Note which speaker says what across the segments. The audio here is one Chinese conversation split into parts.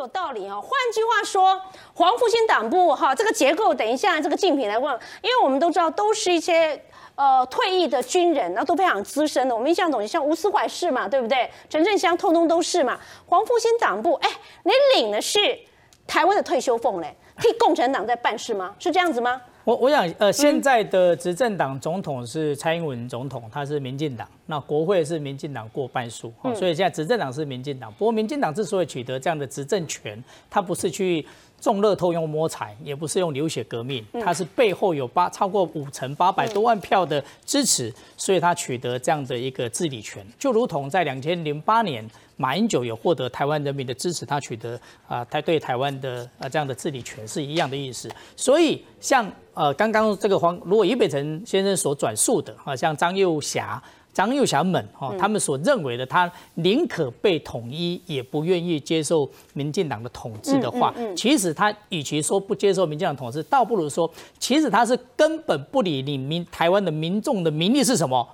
Speaker 1: 有道理哦。换句话说，黄复兴党部哈这个结构，等一下这个竞品来问，因为我们都知道都是一些呃退役的军人，然后都非常资深的。我们印象中像吴思怀是嘛，对不对？陈振香通通都是嘛。黄复兴党部，哎，你领的是台湾的退休俸嘞，替共产党在办事吗？是这样子吗？
Speaker 2: 我我想，呃，现在的执政党总统是蔡英文总统，他是民进党，那国会是民进党过半数，所以现在执政党是民进党。不过，民进党之所以取得这样的执政权，他不是去中乐透用摸彩，也不是用流血革命，他是背后有八超过五成八百多万票的支持，所以他取得这样的一个治理权，就如同在两千零八年。马英九有获得台湾人民的支持，他取得啊，他对台湾的啊这样的治理权是一样的意思。所以像呃刚刚这个黄，如果俞北辰先生所转述的啊，像张幼霞、张幼霞们哈，他们所认为的，他宁可被统一，也不愿意接受民进党的统治的话，其实他与其说不接受民进党统治，倒不如说，其实他是根本不理你民台湾的民众的民意是什么。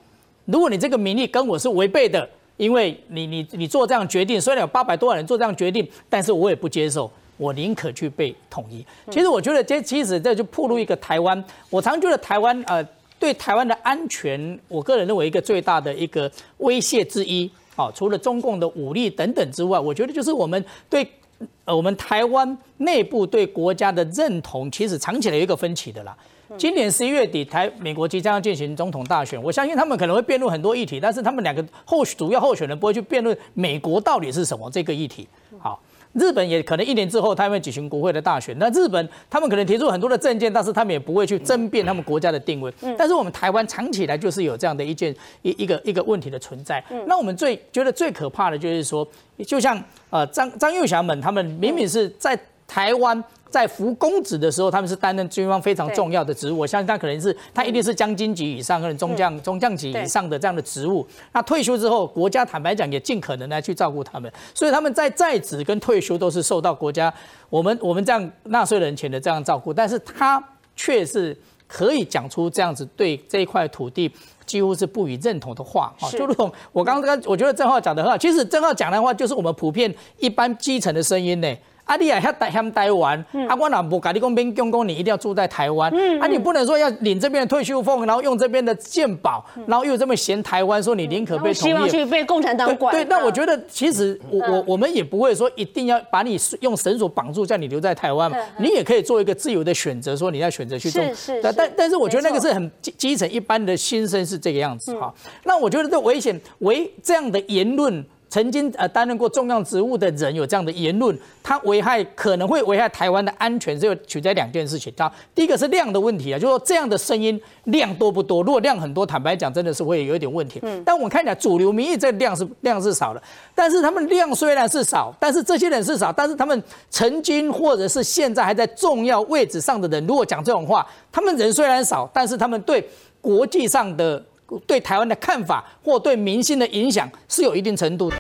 Speaker 2: 如果你这个民意跟我是违背的。因为你你你做这样决定，虽然有八百多万人做这样决定，但是我也不接受，我宁可去被统一。其实我觉得这其实这就暴露一个台湾，我常觉得台湾呃对台湾的安全，我个人认为一个最大的一个威胁之一，啊，除了中共的武力等等之外，我觉得就是我们对呃我们台湾内部对国家的认同，其实长期来有一个分歧的啦。今年十一月底，台美国即将要进行总统大选，我相信他们可能会辩论很多议题，但是他们两个候主要候选人不会去辩论美国到底是什么这个议题。好，日本也可能一年之后他们会举行国会的大选，那日本他们可能提出很多的政见，但是他们也不会去争辩他们国家的定位。但是我们台湾长期以来就是有这样的一件一一个一个问题的存在。那我们最觉得最可怕的就是说，就像呃张张幼祥们，他们明明是在台湾。在服公职的时候，他们是担任军方非常重要的职务。我相信他可能是他一定是将军级以上，或者中将、中将级以上的这样的职务。那退休之后，国家坦白讲也尽可能来去照顾他们，所以他们在在职跟退休都是受到国家我们我们这样纳税人钱的这样照顾。但是他却是可以讲出这样子对这一块土地几乎是不予认同的话啊，就如同我刚刚我觉得郑浩讲的很好。其实郑浩讲的话就是我们普遍一般基层的声音呢。啊，你也遐台遐台湾，啊，我若不甲你讲边讲讲，你一定要住在台湾，啊，你不能说要领这边的退休俸，然后用这边的健保，然后又这么嫌台湾，说你宁可被
Speaker 1: 希望去被共产党管。
Speaker 2: 对，那我觉得其实我我我们也不会说一定要把你用绳索绑住，叫你留在台湾嘛，你也可以做一个自由的选择，说你要选择去种。
Speaker 1: 是是。
Speaker 2: 但但是我觉得那个是很基基层一般的心声是这个样子哈。那我觉得这危险为这样的言论。曾经呃担任过重要职务的人有这样的言论，他危害可能会危害台湾的安全，就取在两件事情。他第一个是量的问题啊，就是说这样的声音量多不多？如果量很多，坦白讲真的是会有一点问题。嗯。但我们看起来主流民意这量是量是少的，但是他们量虽然是少，但是这些人是少，但是他们曾经或者是现在还在重要位置上的人，如果讲这种话，他们人虽然少，但是他们对国际上的对台湾的看法或对民心的影响是有一定程度的。